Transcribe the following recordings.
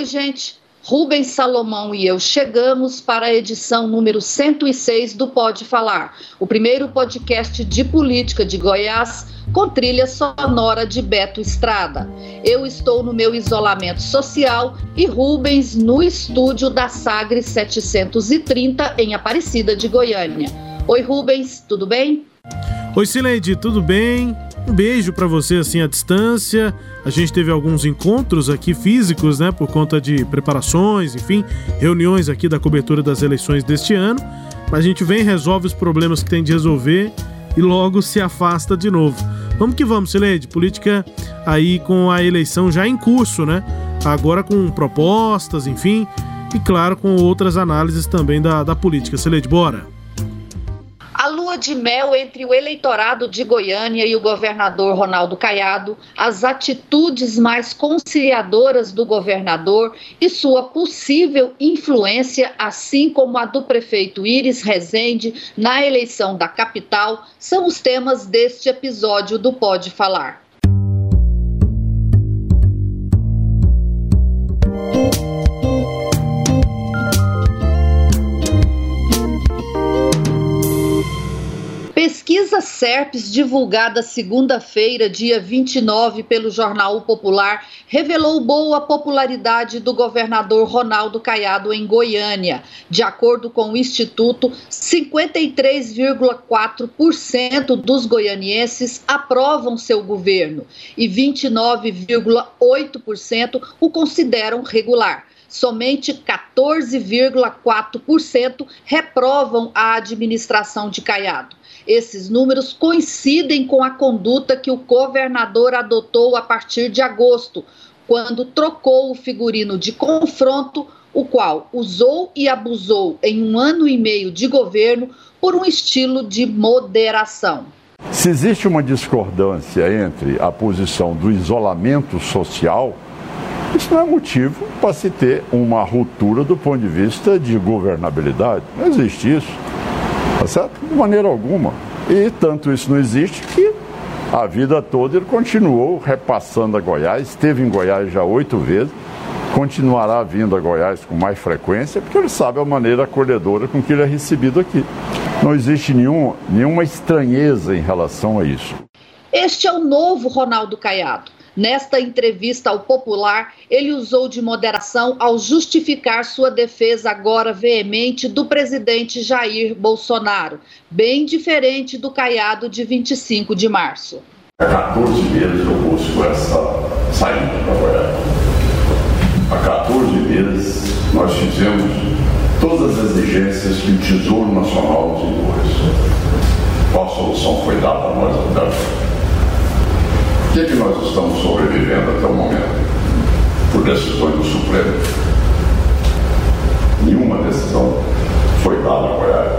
Oi, gente. Rubens Salomão e eu chegamos para a edição número 106 do Pode Falar, o primeiro podcast de política de Goiás com trilha sonora de Beto Estrada. Eu estou no meu isolamento social e Rubens no estúdio da Sagre 730 em Aparecida de Goiânia. Oi, Rubens, tudo bem? Oi, Sileide, tudo bem? Um beijo para você assim à distância. A gente teve alguns encontros aqui físicos, né, por conta de preparações, enfim, reuniões aqui da cobertura das eleições deste ano. Mas a gente vem, resolve os problemas que tem de resolver e logo se afasta de novo. Vamos que vamos, Sileide. Política aí com a eleição já em curso, né? Agora com propostas, enfim, e claro, com outras análises também da, da política. Sileide, bora! De mel entre o eleitorado de Goiânia e o governador Ronaldo Caiado, as atitudes mais conciliadoras do governador e sua possível influência, assim como a do prefeito Iris Rezende na eleição da capital, são os temas deste episódio do Pode Falar. Pesquisa SERPES, divulgada segunda-feira, dia 29, pelo Jornal o Popular, revelou boa popularidade do governador Ronaldo Caiado em Goiânia. De acordo com o Instituto, 53,4% dos goianienses aprovam seu governo e 29,8% o consideram regular somente 14,4% reprovam a administração de Caiado. Esses números coincidem com a conduta que o governador adotou a partir de agosto, quando trocou o figurino de confronto, o qual usou e abusou em um ano e meio de governo por um estilo de moderação. Se existe uma discordância entre a posição do isolamento social, isso não é motivo para se ter uma ruptura do ponto de vista de governabilidade. Não existe isso. Tá certo? De maneira alguma. E tanto isso não existe que a vida toda ele continuou repassando a Goiás, esteve em Goiás já oito vezes, continuará vindo a Goiás com mais frequência, porque ele sabe a maneira acolhedora com que ele é recebido aqui. Não existe nenhum, nenhuma estranheza em relação a isso. Este é o novo Ronaldo Caiado. Nesta entrevista ao Popular, ele usou de moderação ao justificar sua defesa agora veemente do presidente Jair Bolsonaro, bem diferente do Caiado de 25 de março. Há 14 meses eu busco essa saída para Goiás. Há 14 meses nós fizemos todas as exigências que o Tesouro Nacional nos impôs. Qual solução foi dada a nós até? O que, é que nós estamos sobrevivendo até o momento? Por decisões do Supremo. Nenhuma decisão foi dada a Goiás.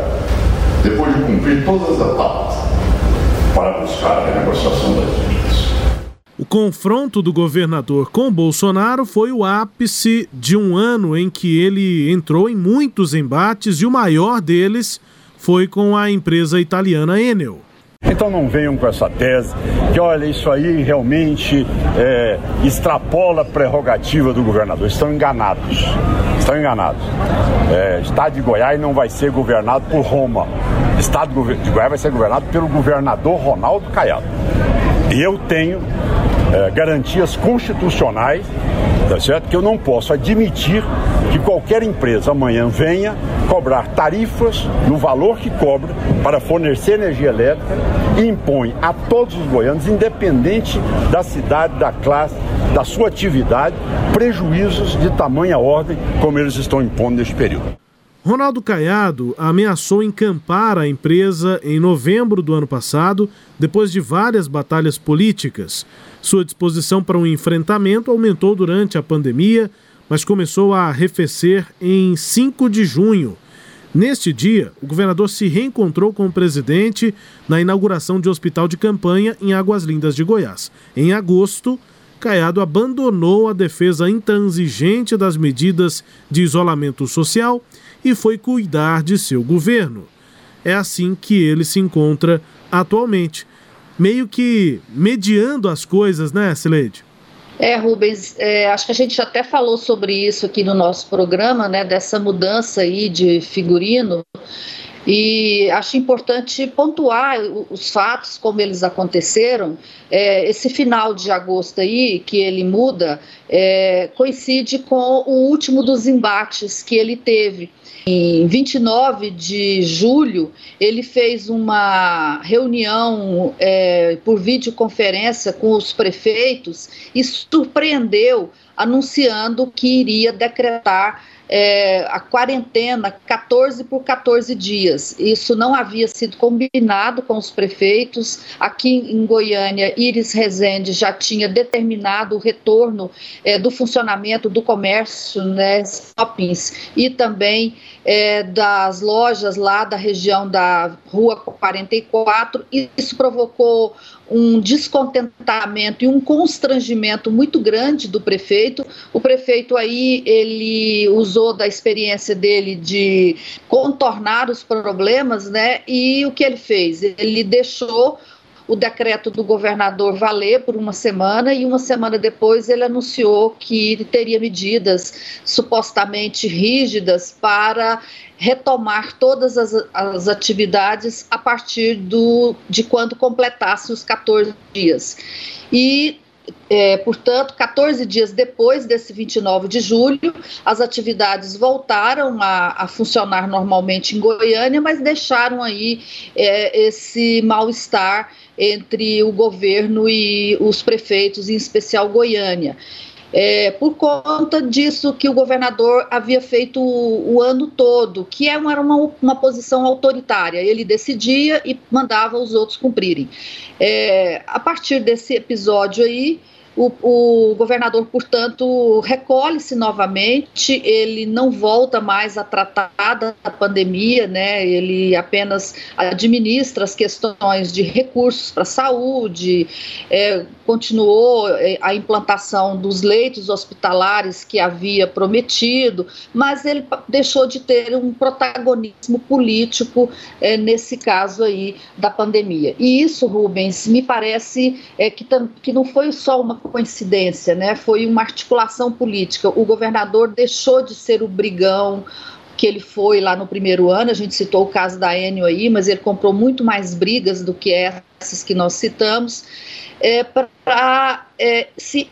Depois de cumprir todas as etapas para buscar a renegociação das dívidas. O confronto do governador com Bolsonaro foi o ápice de um ano em que ele entrou em muitos embates e o maior deles foi com a empresa italiana Enel. Então não venham com essa tese que, olha, isso aí realmente é, extrapola a prerrogativa do governador. Estão enganados. Estão enganados. É, Estado de Goiás não vai ser governado por Roma. Estado de Goiás vai ser governado pelo governador Ronaldo Caiado. E eu tenho é, garantias constitucionais, tá certo? Que eu não posso admitir que qualquer empresa amanhã venha cobrar tarifas no valor que cobra para fornecer energia elétrica e impõe a todos os goianos, independente da cidade, da classe, da sua atividade, prejuízos de tamanha ordem como eles estão impondo neste período. Ronaldo Caiado ameaçou encampar a empresa em novembro do ano passado, depois de várias batalhas políticas. Sua disposição para um enfrentamento aumentou durante a pandemia, mas começou a arrefecer em 5 de junho. Neste dia, o governador se reencontrou com o presidente na inauguração de hospital de campanha em Águas Lindas de Goiás. Em agosto, Caiado abandonou a defesa intransigente das medidas de isolamento social e foi cuidar de seu governo. É assim que ele se encontra atualmente, meio que mediando as coisas, né, Sileide? É, Rubens, é, acho que a gente até falou sobre isso aqui no nosso programa, né, dessa mudança aí de figurino. E acho importante pontuar os fatos, como eles aconteceram. É, esse final de agosto aí, que ele muda, é, coincide com o último dos embates que ele teve. Em 29 de julho, ele fez uma reunião é, por videoconferência com os prefeitos e surpreendeu anunciando que iria decretar é, a quarentena 14 por 14 dias. Isso não havia sido combinado com os prefeitos. Aqui em Goiânia, Iris Rezende já tinha determinado o retorno é, do funcionamento do comércio, né, shoppings, e também é, das lojas lá da região da Rua 44. Isso provocou um descontentamento e um constrangimento muito grande do prefeito. O prefeito aí ele usou da experiência dele de contornar os problemas, né? E o que ele fez? Ele deixou o decreto do governador valer por uma semana e uma semana depois ele anunciou que teria medidas supostamente rígidas para retomar todas as, as atividades a partir do, de quando completasse os 14 dias. E é, portanto, 14 dias depois desse 29 de julho, as atividades voltaram a, a funcionar normalmente em Goiânia, mas deixaram aí é, esse mal-estar entre o governo e os prefeitos, em especial Goiânia é, por conta disso que o governador havia feito o, o ano todo, que é era uma, uma, posição autoritária. Ele decidia e mandava os outros cumprirem. É, a partir desse episódio aí, o, o, governador, portanto, recolhe-se novamente, ele não volta mais a tratar da pandemia, né? ele apenas administra as questões de recursos para a saúde, é, continuou é, a implantação dos leitos hospitalares que havia prometido, mas ele deixou de ter um protagonismo político é, nesse caso aí da pandemia. E isso, Rubens, me parece é, que, que não foi só uma coincidência, né? Foi uma articulação política. O governador deixou de ser o brigão que ele foi lá no primeiro ano, a gente citou o caso da Enio aí, mas ele comprou muito mais brigas do que essas que nós citamos, é, para é, se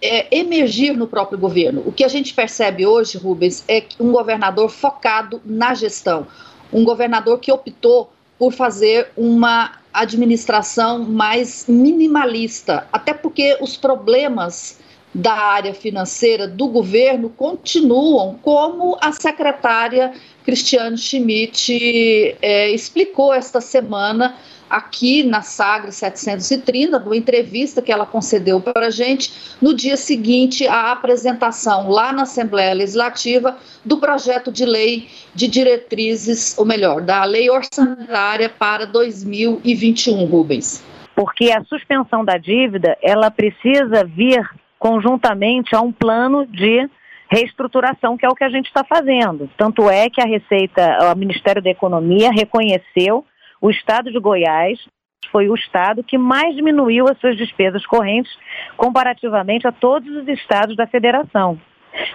é, emergir no próprio governo. O que a gente percebe hoje, Rubens, é um governador focado na gestão, um governador que optou por fazer uma administração mais minimalista, até porque os problemas da área financeira do governo continuam, como a secretária Cristiane Schmidt é, explicou esta semana aqui na Sagre 730, numa entrevista que ela concedeu para a gente, no dia seguinte à apresentação lá na Assembleia Legislativa do projeto de lei de diretrizes, ou melhor, da lei orçamentária para 2021, Rubens. Porque a suspensão da dívida, ela precisa vir conjuntamente a um plano de reestruturação, que é o que a gente está fazendo. Tanto é que a Receita, o Ministério da Economia reconheceu o estado de Goiás foi o estado que mais diminuiu as suas despesas correntes comparativamente a todos os estados da federação.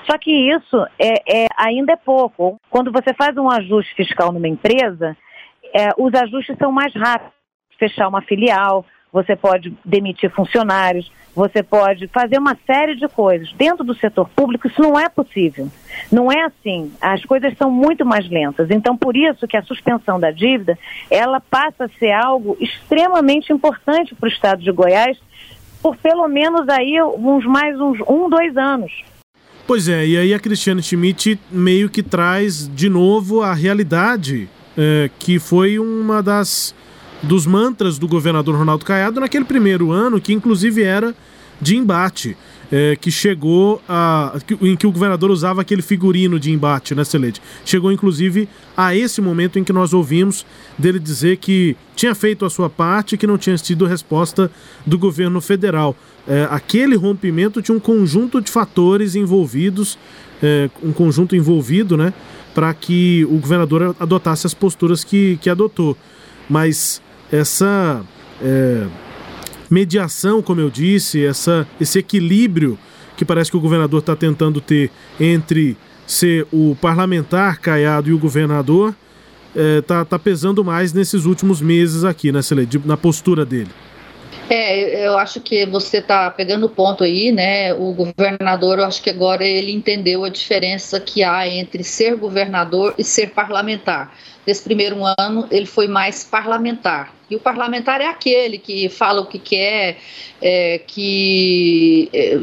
Só que isso é, é ainda é pouco. Quando você faz um ajuste fiscal numa empresa, é, os ajustes são mais rápidos. Fechar uma filial, você pode demitir funcionários, você pode fazer uma série de coisas. Dentro do setor público, isso não é possível. Não é assim. As coisas são muito mais lentas. Então, por isso que a suspensão da dívida, ela passa a ser algo extremamente importante para o Estado de Goiás, por pelo menos aí uns mais uns um, dois anos. Pois é, e aí a Cristiane Schmidt meio que traz de novo a realidade é, que foi uma das dos mantras do governador Ronaldo Caiado naquele primeiro ano, que inclusive era de embate. é, que chegou a. em que o governador usava aquele figurino de embate, né, Celede? Chegou, inclusive, a esse momento em que nós ouvimos dele dizer que tinha feito a sua parte e que não tinha tido resposta do governo federal. É, aquele rompimento tinha um conjunto de fatores envolvidos, é, um conjunto envolvido, né, para que o governador adotasse as posturas que, que adotou. Mas essa. É, mediação, como eu disse, essa, esse equilíbrio que parece que o governador está tentando ter entre ser o parlamentar Caiado e o governador, está é, tá pesando mais nesses últimos meses aqui, né, na postura dele. É, eu acho que você está pegando o ponto aí, né? O governador, eu acho que agora ele entendeu a diferença que há entre ser governador e ser parlamentar nesse primeiro ano ele foi mais parlamentar. E o parlamentar é aquele que fala o que quer, é, que é,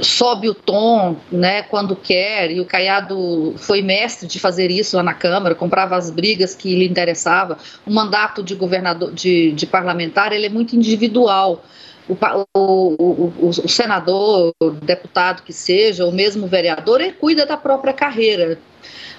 sobe o tom né, quando quer, e o Caiado foi mestre de fazer isso lá na Câmara, comprava as brigas que lhe interessavam. O mandato de governador, de, de parlamentar, ele é muito individual. O, o, o, o, senador, o deputado que seja, ou mesmo o vereador, ele cuida da própria carreira,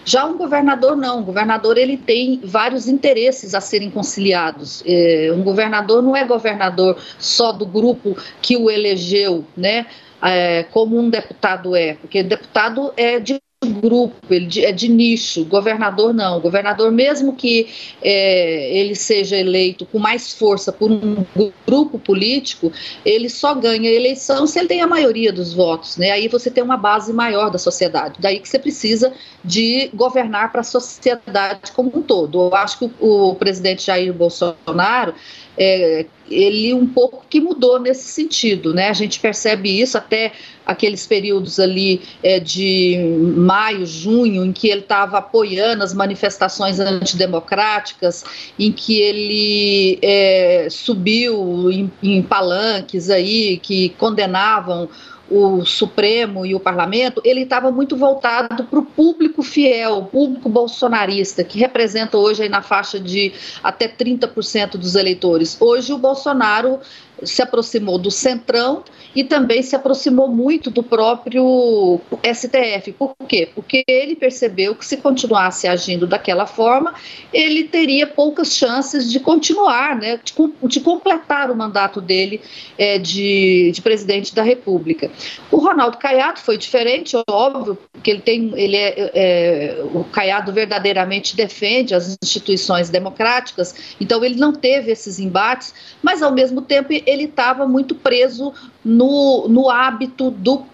já um governador não, o governador ele tem vários interesses a serem conciliados. É, um governador não é governador só do grupo que o elegeu, né? É, como um deputado é, porque deputado é de grupo, ele é de nicho, governador não. Governador, mesmo que é, ele seja eleito com mais força por um grupo político, ele só ganha a eleição se ele tem a maioria dos votos, né? Aí você tem uma base maior da sociedade. Daí que você precisa de governar para a sociedade como um todo. Eu acho que o, o presidente Jair Bolsonaro é, ele um pouco que mudou nesse sentido, né? A gente percebe isso até aqueles períodos ali é, de maio, junho, em que ele estava apoiando as manifestações antidemocráticas, em que ele é, subiu em, em palanques aí que condenavam o Supremo e o Parlamento, ele estava muito voltado para o público fiel, o público bolsonarista, que representa hoje na faixa de até 30% dos eleitores. Hoje o Bolsonaro se aproximou do Centrão e também se aproximou muito do próprio STF. Por quê? Porque ele percebeu que se continuasse agindo daquela forma, ele teria poucas chances de continuar, né, de, de completar o mandato dele é, de, de, presidente da República. O Ronaldo Caiado foi diferente, óbvio, porque ele tem, ele é, é o Caiado verdadeiramente defende as instituições democráticas, então ele não teve esses embates, mas ao mesmo tempo ele estava muito preso no, no hábito do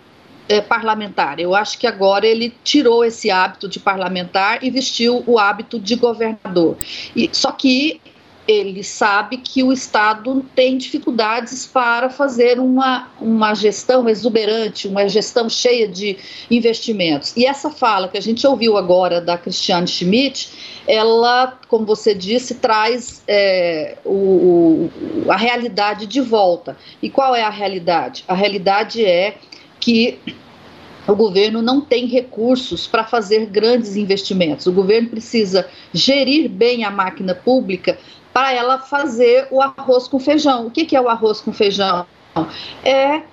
é, parlamentar. Eu acho que agora ele tirou esse hábito de parlamentar e vestiu o hábito de governador. E, só que ele sabe que o Estado tem dificuldades para fazer uma, uma gestão exuberante, uma gestão cheia de investimentos. E essa fala que a gente ouviu agora da Cristiane Schmidt, ela, como você disse, traz é, o, a realidade de volta. E qual é a realidade? A realidade é que o governo não tem recursos para fazer grandes investimentos. O governo precisa gerir bem a máquina pública para ela fazer o arroz com feijão. O que, que é o arroz com feijão? É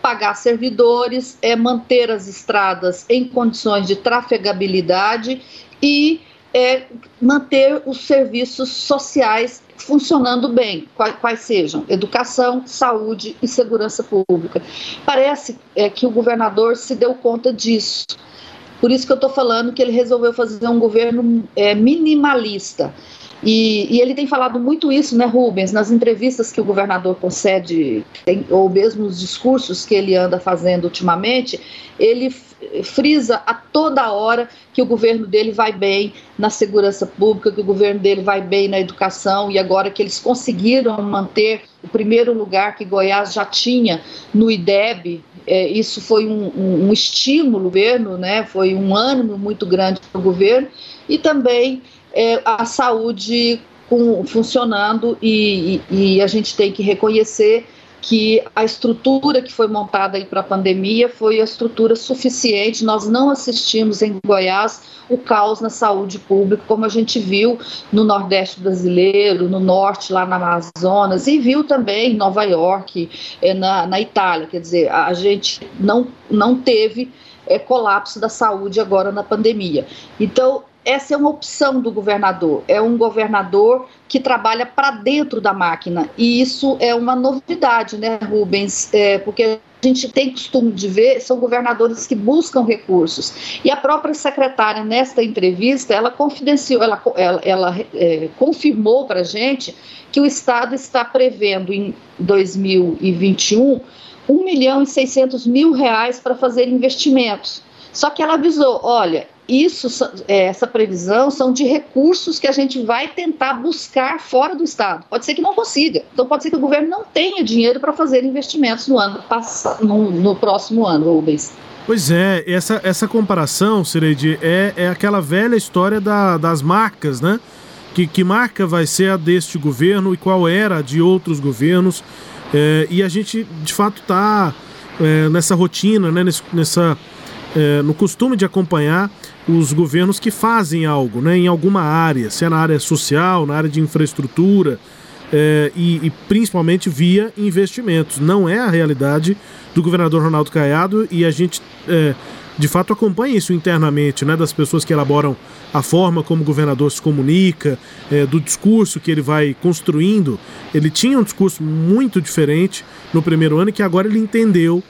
pagar servidores, é manter as estradas em condições de trafegabilidade e é manter os serviços sociais funcionando bem, quais, sejam educação, saúde e segurança pública. Parece é, que o governador se deu conta disso. Por isso que eu estou falando que ele resolveu fazer um governo é, minimalista. E, e, ele tem falado muito isso, né, Rubens, nas entrevistas que o governador concede, tem, ou mesmo os discursos que ele anda fazendo ultimamente, ele frisa a toda hora que o governo dele vai bem na segurança pública, que o governo dele vai bem na educação, e agora que eles conseguiram manter o primeiro lugar que Goiás já tinha no IDEB, é, isso foi um, um, um estímulo governo, né, foi um ânimo muito grande para o governo, e também é, a saúde com, funcionando e, e, e, a gente tem que reconhecer que a estrutura que foi montada para a pandemia foi a estrutura suficiente. Nós não assistimos em Goiás o caos na saúde pública, como a gente viu no Nordeste brasileiro, no Norte, lá na Amazonas, e viu também em Nova York, eh, na, na Itália. Quer dizer, a gente não, não teve é, colapso da saúde agora na pandemia. Então, essa é uma opção do governador. É um governador que trabalha para dentro da máquina. E isso é uma novidade, né, Rubens? É, porque a gente tem costume de ver são governadores que buscam recursos. E a própria secretária, nesta entrevista, ela confidenciou, ela, ela, ela é, confirmou para a gente que o Estado está prevendo em 2021 1 milhão e 600 mil reais para fazer investimentos. Só que ela avisou, olha, isso, é, essa previsão são de recursos que a gente vai tentar buscar fora do Estado. Pode ser que não consiga. Então pode ser que o governo não tenha dinheiro para fazer investimentos no ano no, no próximo ano, Rubens. Pois é, essa, essa comparação, Sireide, é, é aquela velha história da, das marcas, né? Que, que marca vai ser a deste governo e qual era a de outros governos. É, e a gente, de fato, está é, nessa rotina, né, nessa, é, no costume de acompanhar os governos que fazem algo né, em alguma área, se é na área social, na área de infraestrutura, é, e, e, principalmente via investimentos. Não é a realidade do governador Ronaldo Caiado e a gente é, de fato acompanha isso internamente, né, das pessoas que elaboram a forma como o governador se comunica, é, do discurso que ele vai construindo. Ele tinha um discurso muito diferente no primeiro ano que agora ele entendeu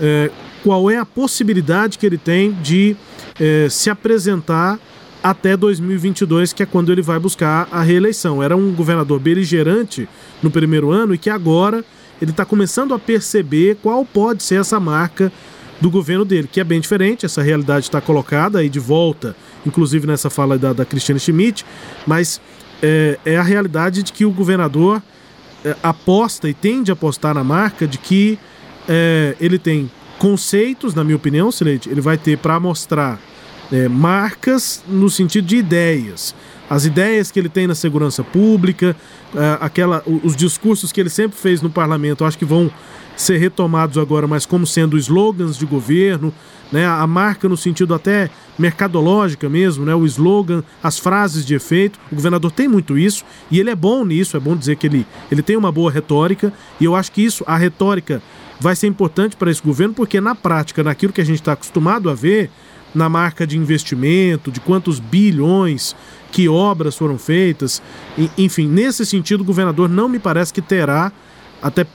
é, qual é a possibilidade que ele tem de é, se apresentar até 2022, que é quando ele vai buscar a reeleição. Era um governador beligerante no primeiro ano e que agora ele está começando a perceber qual pode ser essa marca do governo dele, que é bem diferente. Essa realidade está colocada aí de volta, inclusive nessa fala da, da Cristiane Schmidt, mas é, é, a realidade de que o governador é, aposta e tende a apostar na marca de que é, ele tem conceitos, na minha opinião, Silente, ele vai ter para mostrar é, marcas no sentido de ideias. As ideias que ele tem na segurança pública, é, aquela, os discursos que ele sempre fez no parlamento, acho que vão ser retomados agora, mas como sendo slogans de governo, né? A marca no sentido até mercadológica mesmo, né? O slogan, as frases de efeito. O governador tem muito isso e ele é bom nisso. É bom dizer que ele, ele tem uma boa retórica e eu acho que isso, a retórica, vai ser importante para esse governo porque na prática, naquilo que a gente está acostumado a ver, na marca de investimento, de quantos bilhões, que obras foram feitas, enfim, nesse sentido, o governador não me parece que terá, até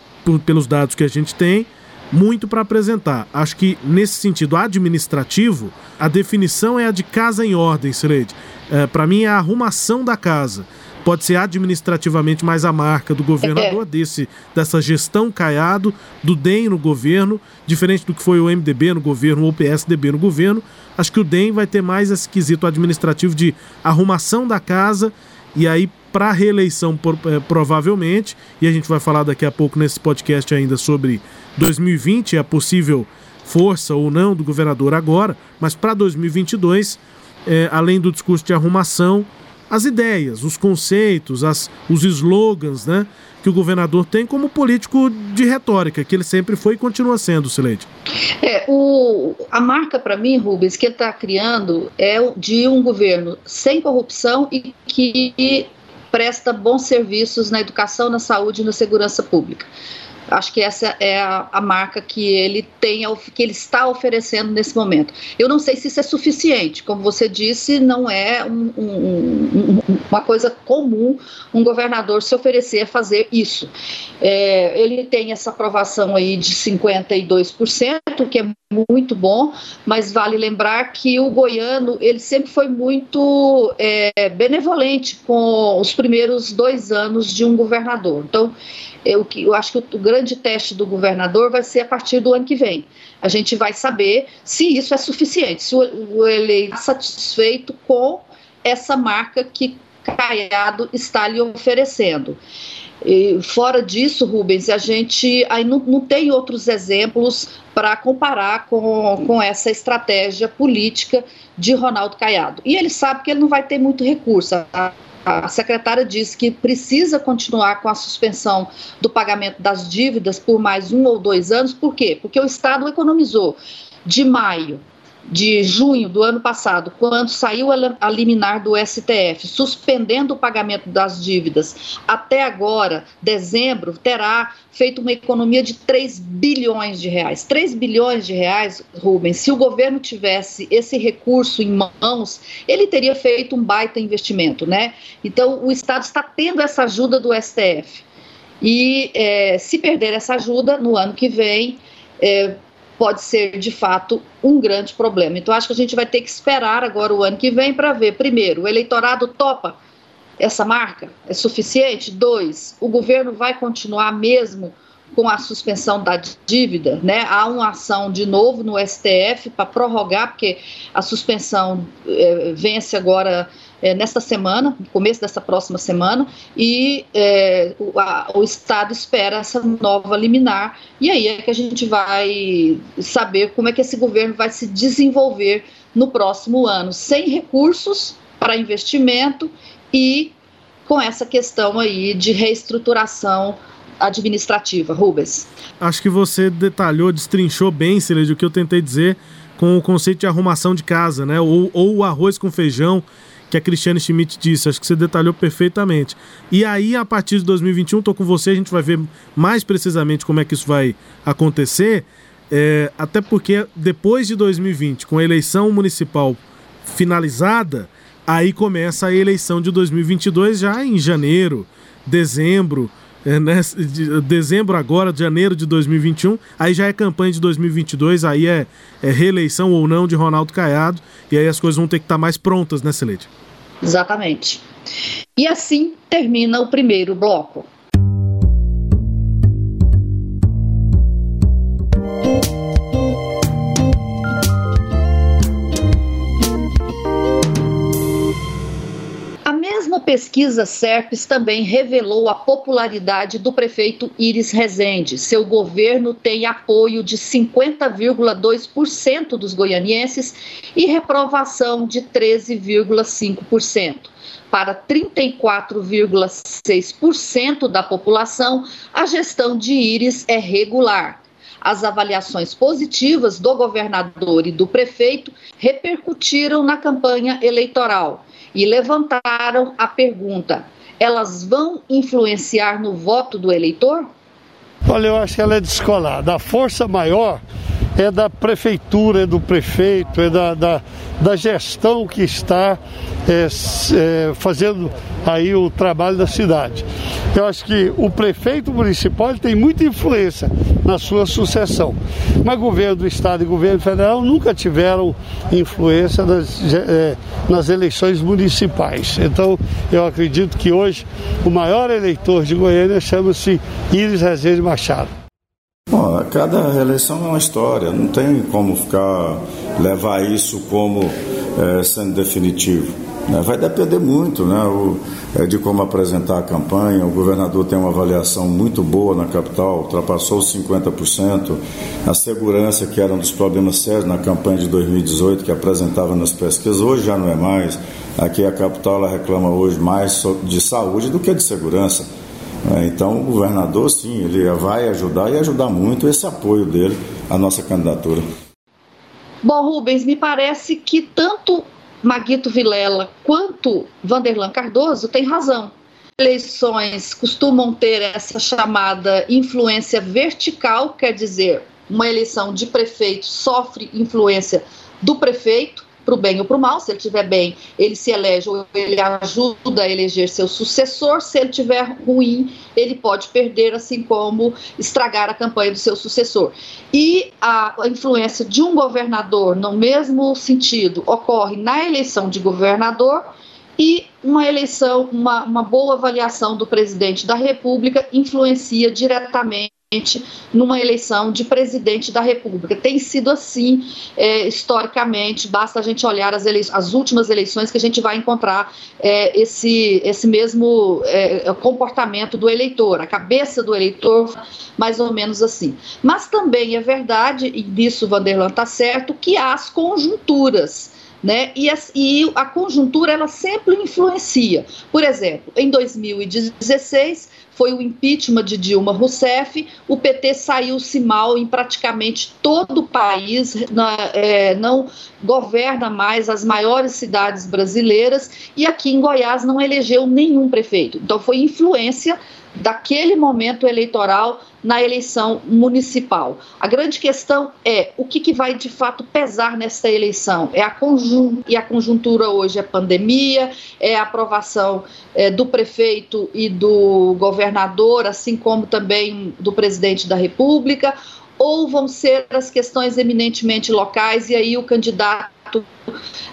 pelos dados que a gente tem, muito para apresentar. Acho que nesse sentido administrativo, a definição é a de casa em ordem, Sileide. É, para mim é a arrumação da casa. Pode ser administrativamente mais a marca do governador, é. desse, dessa gestão caiado, do DEM no governo, diferente do que foi o MDB no governo ou o PSDB no governo. Acho que o DEM vai ter mais esse quesito administrativo de arrumação da casa e aí para reeleição é, provavelmente, e a gente vai falar daqui a pouco nesse podcast ainda sobre 2020, a possível força ou não do governador agora, mas para 2022, é, além do discurso de arrumação, as ideias, os conceitos, as, os slogans né, que o governador tem como político de retórica, que ele sempre foi e continua sendo, Sileide. É, o, a marca para mim, Rubens, que ele está criando é de um governo sem corrupção e que presta bons serviços na educação, na saúde e na segurança pública. Acho que essa é a, a, marca que ele tem, que ele está oferecendo nesse momento. Eu não sei se isso é suficiente, como você disse, não é um, um, uma coisa comum um governador se oferecer a fazer isso. É, ele tem essa aprovação aí de 52%, que é muito bom, mas vale lembrar que o goiano ele sempre foi muito é, benevolente com os primeiros dois anos de um governador. Então eu, eu acho que o, o grande teste do governador vai ser a partir do ano que vem. A gente vai saber se isso é suficiente, se o, o eleito está satisfeito com essa marca que Caiado está lhe oferecendo. E fora disso, Rubens, a gente aí não, não tem outros exemplos para comparar com, com essa estratégia política de Ronaldo Caiado. E ele sabe que ele não vai ter muito recurso. A a secretária disse que precisa continuar com a suspensão do pagamento das dívidas por mais um ou dois anos. Por quê? Porque o Estado economizou de maio de junho do ano passado, quando saiu a liminar do STF, suspendendo o pagamento das dívidas, até agora, dezembro, terá feito uma economia de 3 bilhões de reais. 3 bilhões de reais, Rubens, se o governo tivesse esse recurso em mãos, ele teria feito um baita investimento, né? Então, o Estado está tendo essa ajuda do STF. E é, se perder essa ajuda no ano que vem, é, pode ser de fato um grande problema. Então, acho que a gente vai ter que esperar agora o ano que vem para ver, primeiro, o eleitorado topa essa marca? É suficiente? Dois, o governo vai continuar mesmo com a suspensão da dívida, né? Há uma ação de novo no STF para prorrogar, porque a suspensão é, vence agora é, nesta semana, no começo dessa próxima semana, e é, o, a, o, Estado espera essa nova liminar, e aí é que a gente vai saber como é que esse governo vai se desenvolver no próximo ano, sem recursos para investimento e com essa questão aí de reestruturação administrativa. Rubens. Acho que você detalhou, destrinchou bem, Celeste, o que eu tentei dizer com o conceito de arrumação de casa, né? Ou, ou o arroz com feijão que a Cristiane Schmidt disse. Acho que você detalhou perfeitamente. E aí, a partir de 2021, estou com você, a gente vai ver mais precisamente como é que isso vai acontecer. É, até porque depois de 2020, com a eleição municipal finalizada, aí começa a eleição de 2022 já em janeiro, dezembro. É, né, de, dezembro agora, de janeiro de 2021, aí já é campanha de 2022, aí é, é reeleição ou não de Ronaldo Caiado, e aí as coisas vão ter que estar mais prontas, né, Celede? Exatamente. E assim termina o primeiro bloco. Pesquisa SERPES também revelou a popularidade do prefeito Iris Rezende. Seu governo tem apoio de 50,2% dos goianienses e reprovação de 13,5%. Para 34,6% da população, a gestão de Iris é regular. As avaliações positivas do governador e do prefeito repercutiram na campanha eleitoral e levantaram a pergunta: elas vão influenciar no voto do eleitor? Olha, eu acho que ela é descolada. A força maior é da prefeitura, é do prefeito, é da, da, da gestão que está é, é, fazendo aí o trabalho da cidade. Eu acho que o prefeito municipal tem muita influência na sua sucessão, mas governo do estado e governo federal nunca tiveram influência nas, é, nas eleições municipais. Então, eu acredito que hoje o maior eleitor de Goiânia chama-se Iris Rezende Machado. Bom, cada reeleição é uma história, não tem como ficar levar isso como é, sendo definitivo. Né? Vai depender muito né, o, é, de como apresentar a campanha. O governador tem uma avaliação muito boa na capital, ultrapassou os 50%. A segurança, que era um dos problemas sérios na campanha de 2018, que apresentava nas pesquisas, hoje já não é mais. Aqui a capital ela reclama hoje mais de saúde do que de segurança. É, então, o governador, sim, ele vai ajudar e ajudar muito esse apoio dele à nossa candidatura. Bom, Rubens, me parece que tanto Maguito Vilela quanto Vanderlan Cardoso têm razão. Eleições costumam ter essa chamada influência vertical, quer dizer, uma eleição de prefeito sofre influência do prefeito, para o bem ou para o mal. Se ele estiver bem, ele se elege ou ele ajuda a eleger seu sucessor. Se ele estiver ruim, ele pode perder, assim como estragar a campanha do seu sucessor. E a, influência de um governador, no mesmo sentido, ocorre na eleição de governador e uma eleição, uma, uma boa avaliação do presidente da República influencia diretamente numa eleição de presidente da República. Tem sido assim é, historicamente, basta a gente olhar as, as, últimas eleições que a gente vai encontrar é, esse, esse mesmo é, comportamento do eleitor, a cabeça do eleitor, mais ou menos assim. Mas também é verdade, e disso Vanderlan está certo, que há as conjunturas né? E a, e a conjuntura ela sempre influencia. Por exemplo, em 2016 foi o impeachment de Dilma Rousseff, o PT saiu-se mal em praticamente todo o país, na, é, não governa mais as maiores cidades brasileiras e aqui em Goiás não elegeu nenhum prefeito. Então foi influência daquele momento eleitoral na eleição municipal. A grande questão é o que, que vai de fato pesar nessa eleição. É a conjuntura, e a conjuntura hoje é pandemia, é a aprovação é, do prefeito e do governador, assim como também do presidente da República, ou vão ser as questões eminentemente locais e aí o candidato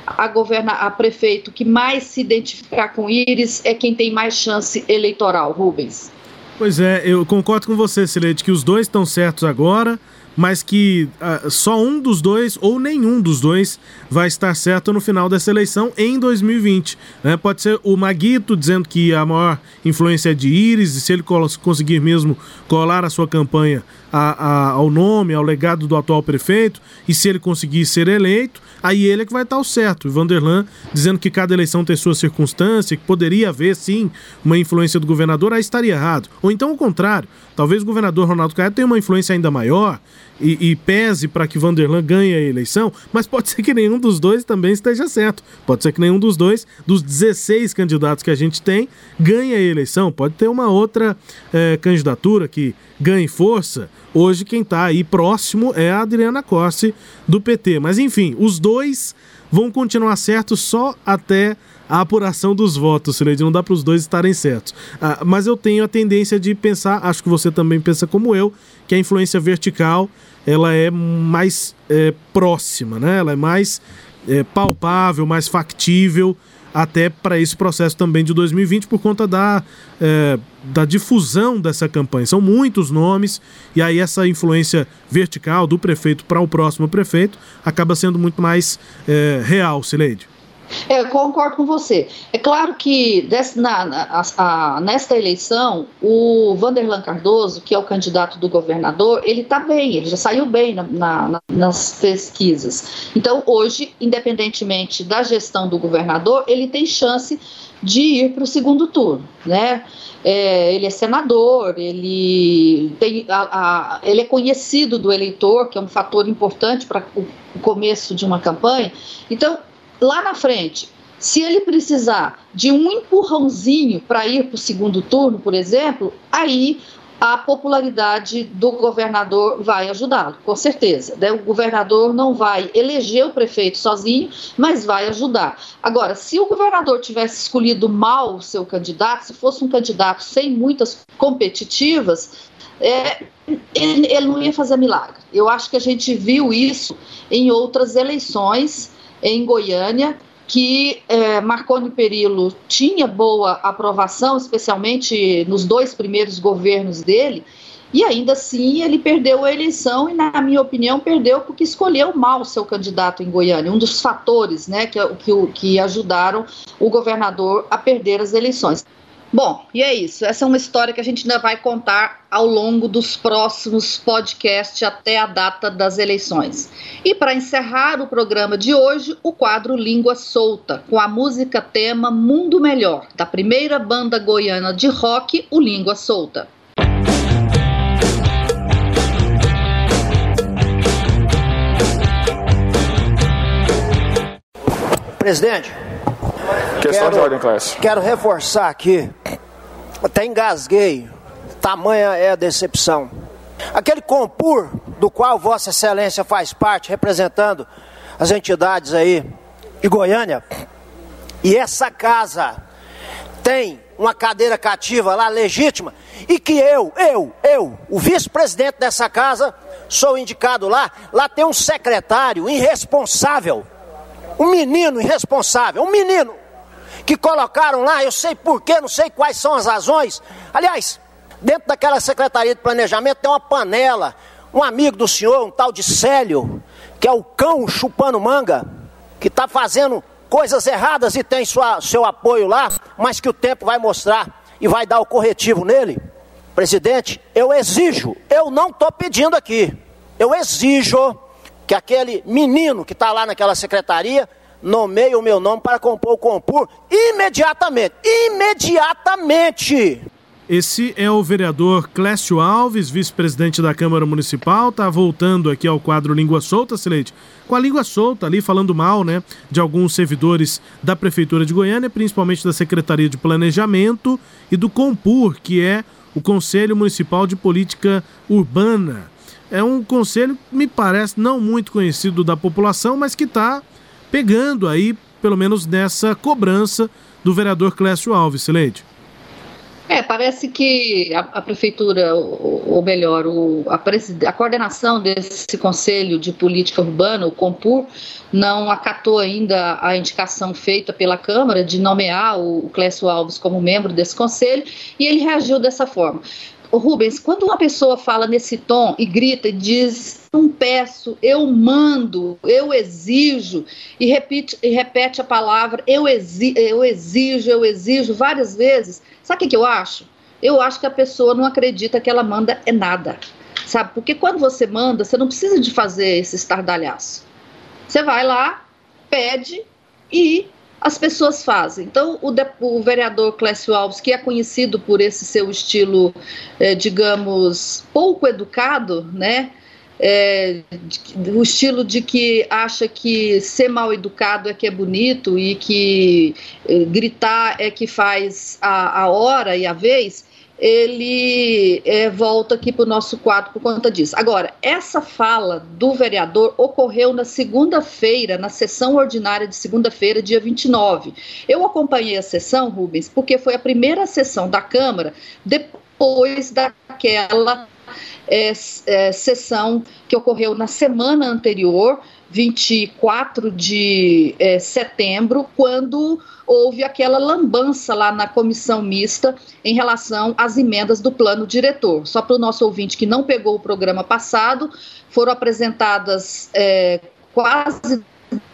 a governar a prefeito que mais se identificar com Íris é quem tem mais chance eleitoral, Rubens. Pois é, eu concordo com você, Silete, que os dois estão certos agora, mas que uh, só um dos dois ou nenhum dos dois vai estar certo no final dessa eleição em 2020. Né? Pode ser o Maguito dizendo que a maior influência é de Íris, e se ele conseguir mesmo colar a sua campanha a, a, ao nome, ao legado do atual prefeito, e se ele conseguir ser eleito, aí ele é que vai estar o certo. O Vanderlan dizendo que cada eleição tem sua circunstância, que poderia haver sim uma influência do governador, aí estaria errado. Ou então o contrário, talvez o governador Ronaldo Caiado tenha uma influência ainda maior e, e pese para que Vanderlan ganhe a eleição, mas pode ser que nenhum dos dois também esteja certo. Pode ser que nenhum dos dois, dos 16 candidatos que a gente tem, ganhe a eleição. Pode ter uma outra é, candidatura que ganhe força. Hoje quem está aí próximo é a Adriana Corsi do PT. Mas enfim, os dois vão continuar certos só até a apuração dos votos, Sileide. Não dá para os dois estarem certos. Ah, mas eu tenho a tendência de pensar, acho que você também pensa como eu, que a influência vertical ela é mais é, próxima, né? Ela é mais é, palpável, mais factível até para esse processo também de 2020 por conta da, é, da difusão dessa campanha. São muitos nomes e aí essa influência vertical do prefeito para o próximo prefeito acaba sendo muito mais é, real, Sileide. É, eu concordo com você. É claro que na, na, a, nesta eleição, o Vanderlan Cardoso, que é o candidato do governador, ele está bem, ele já saiu bem na, nas pesquisas. Então, hoje, independentemente da gestão do governador, ele tem chance de ir para o segundo turno, né? É, ele é senador, ele, tem a, a, ele é conhecido do eleitor, que é um fator importante para o começo de uma campanha. Então, lá na frente, se ele precisar de um empurrãozinho para ir para o segundo turno, por exemplo, aí a popularidade do governador vai ajudá-lo, com certeza. Né? O governador não vai eleger o prefeito sozinho, mas vai ajudar. Agora, se o governador tivesse escolhido mal o seu candidato, se fosse um candidato sem muitas competitivas, é, ele, ele não ia fazer milagre. Eu acho que a gente viu isso em outras eleições em Goiânia, que é, Marconi Perillo tinha boa aprovação, especialmente nos dois primeiros governos dele, e ainda assim ele perdeu a eleição e, na minha opinião, perdeu porque escolheu mal seu candidato em Goiânia, um dos fatores né, que, que, que ajudaram o governador a perder as eleições. Bom, e é isso. Essa é uma história que a gente ainda vai contar ao longo dos próximos podcasts até a data das eleições. E para encerrar o programa de hoje, o quadro Língua Solta, com a música tema Mundo Melhor, da primeira banda goiana de rock, o Língua Solta. Presidente, Questão quero, de ordem, Clécio. Quero reforçar aqui, até engasguei, tamanha é a decepção. Aquele compur do qual Vossa Excelência faz parte, representando as entidades aí de Goiânia, e essa casa tem uma cadeira cativa lá legítima, e que eu, eu, eu, o vice-presidente dessa casa, sou indicado lá, lá tem um secretário irresponsável, um menino irresponsável, um menino que colocaram lá, eu sei porquê, não sei quais são as razões. Aliás, dentro daquela Secretaria de Planejamento tem uma panela, um amigo do senhor, um tal de Célio, que é o cão chupando manga, que está fazendo coisas erradas e tem sua, seu apoio lá, mas que o tempo vai mostrar e vai dar o corretivo nele. Presidente, eu exijo, eu não estou pedindo aqui, eu exijo que aquele menino que está lá naquela secretaria nomeie o meu nome para compor o Compur imediatamente. Imediatamente! Esse é o vereador Clécio Alves, vice-presidente da Câmara Municipal, tá voltando aqui ao quadro Língua Solta, Silente, com a língua solta ali, falando mal, né, de alguns servidores da Prefeitura de Goiânia, principalmente da Secretaria de Planejamento e do Compur, que é o Conselho Municipal de Política Urbana. É um conselho, me parece, não muito conhecido da população, mas que está pegando aí, pelo menos nessa cobrança do vereador Clécio Alves, Sileide. É, parece que a, a prefeitura, ou, ou melhor, o, a, a, coordenação desse Conselho de Política Urbana, o COMPUR, não acatou ainda a indicação feita pela Câmara de nomear o, o Clécio Alves como membro desse conselho, e ele reagiu dessa forma. Rubens, quando uma pessoa fala nesse tom e grita e diz não peço, eu mando, eu exijo, e repete, e repete a palavra eu, eu exijo, eu exijo várias vezes, sabe o que, que eu acho? Eu acho que a pessoa não acredita que ela manda é nada, sabe? Porque quando você manda, você não precisa de fazer esse estardalhaço. Você vai lá, pede e as pessoas fazem. Então, o, de, o, vereador Clécio Alves, que é conhecido por esse seu estilo, eh, digamos, pouco educado, né? É, de, o estilo de que acha que ser mal educado é que é bonito e que eh, gritar é que faz a, a hora e a vez, ele é, volta aqui para o nosso quadro por conta disso. Agora, essa fala do vereador ocorreu na segunda-feira, na sessão ordinária de segunda-feira, dia 29. Eu acompanhei a sessão, Rubens, porque foi a primeira sessão da Câmara depois daquela é, é, sessão que ocorreu na semana anterior, 24 de é, setembro, quando houve aquela lambança lá na comissão mista em relação às emendas do plano diretor. Só para o nosso ouvinte que não pegou o programa passado, foram apresentadas é, quase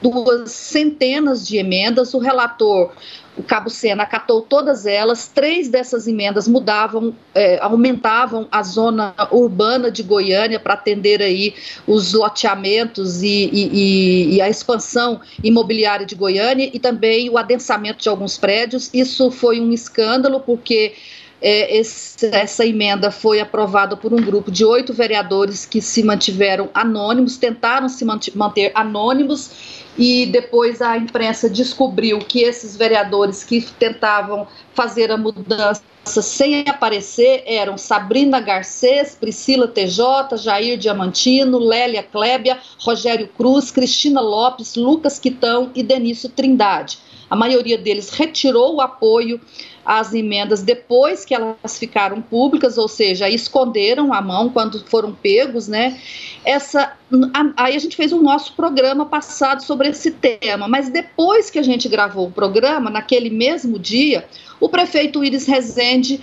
duas centenas de emendas. O relator o Cabo Sena acatou todas elas, três dessas emendas mudavam, é, aumentavam a zona urbana de Goiânia para atender aí os loteamentos e, e, e, a expansão imobiliária de Goiânia e também o adensamento de alguns prédios. Isso foi um escândalo, porque é, esse, essa emenda foi aprovada por um grupo de oito vereadores que se mantiveram anônimos, tentaram se manter anônimos e depois a imprensa descobriu que esses vereadores que tentavam fazer a mudança sem aparecer eram Sabrina Garcês, Priscila TJ, Jair Diamantino, Lélia Klebia, Rogério Cruz, Cristina Lopes, Lucas Quitão e Denício Trindade. A maioria deles retirou o apoio às emendas depois que elas ficaram públicas, ou seja, esconderam a mão quando foram pegos, né? Essa, a, aí a gente fez o nosso programa passado sobre esse tema, mas depois que a gente gravou o programa, naquele mesmo dia, o prefeito Iris Rezende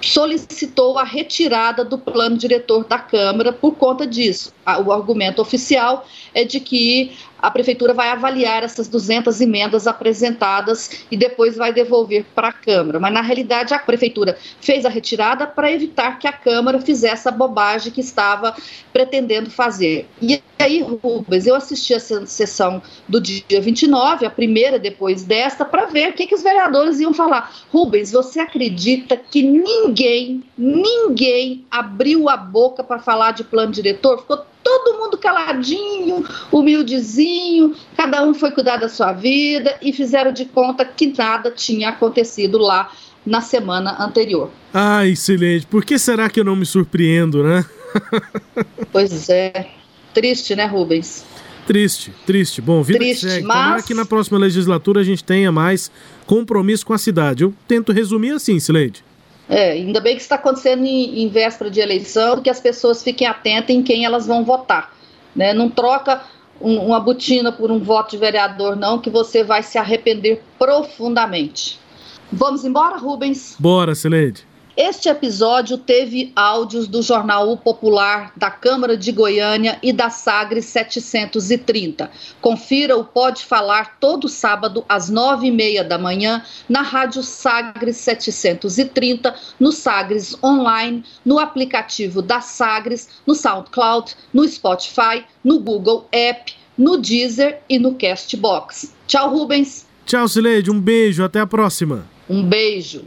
solicitou a retirada do plano diretor da Câmara por conta disso. O argumento oficial é de que a prefeitura vai avaliar essas 200 emendas apresentadas e depois vai devolver para a Câmara. Mas na realidade a prefeitura fez a retirada para evitar que a Câmara fizesse a bobagem que estava pretendendo fazer. E aí, Rubens, eu assisti a sessão do dia 29, a primeira depois desta, para ver o que, que os vereadores iam falar. Rubens, você acredita que ninguém, ninguém abriu a boca para falar de plano diretor? Ficou todo mundo caladinho, humildezinho, cada um foi cuidar da sua vida e fizeram de conta que nada tinha acontecido lá na semana anterior. Ai, excelente. Por que será que eu não me surpreendo, né? pois é. Triste, né, Rubens? Triste, triste. Bom, vida triste, segue. Mas... Tomara que na próxima legislatura a gente tenha mais compromisso com a cidade. Eu tento resumir assim, Sileide. É, ainda bem que está acontecendo em, em, véspera de eleição, que as pessoas fiquem atentas em quem elas vão votar. Né? Não troca um, uma botina por um voto de vereador, não, que você vai se arrepender profundamente. Vamos embora, Rubens? Bora, Celede. Este episódio teve áudios do Jornal o Popular, da Câmara de Goiânia e da Sagres 730. Confira o Pode Falar todo sábado às nove e meia da manhã na Rádio Sagres 730, no Sagres Online, no aplicativo da Sagres, no SoundCloud, no Spotify, no Google App, no Deezer e no Castbox. Tchau, Rubens. Tchau, Cileide. Um beijo. Até a próxima. Um beijo.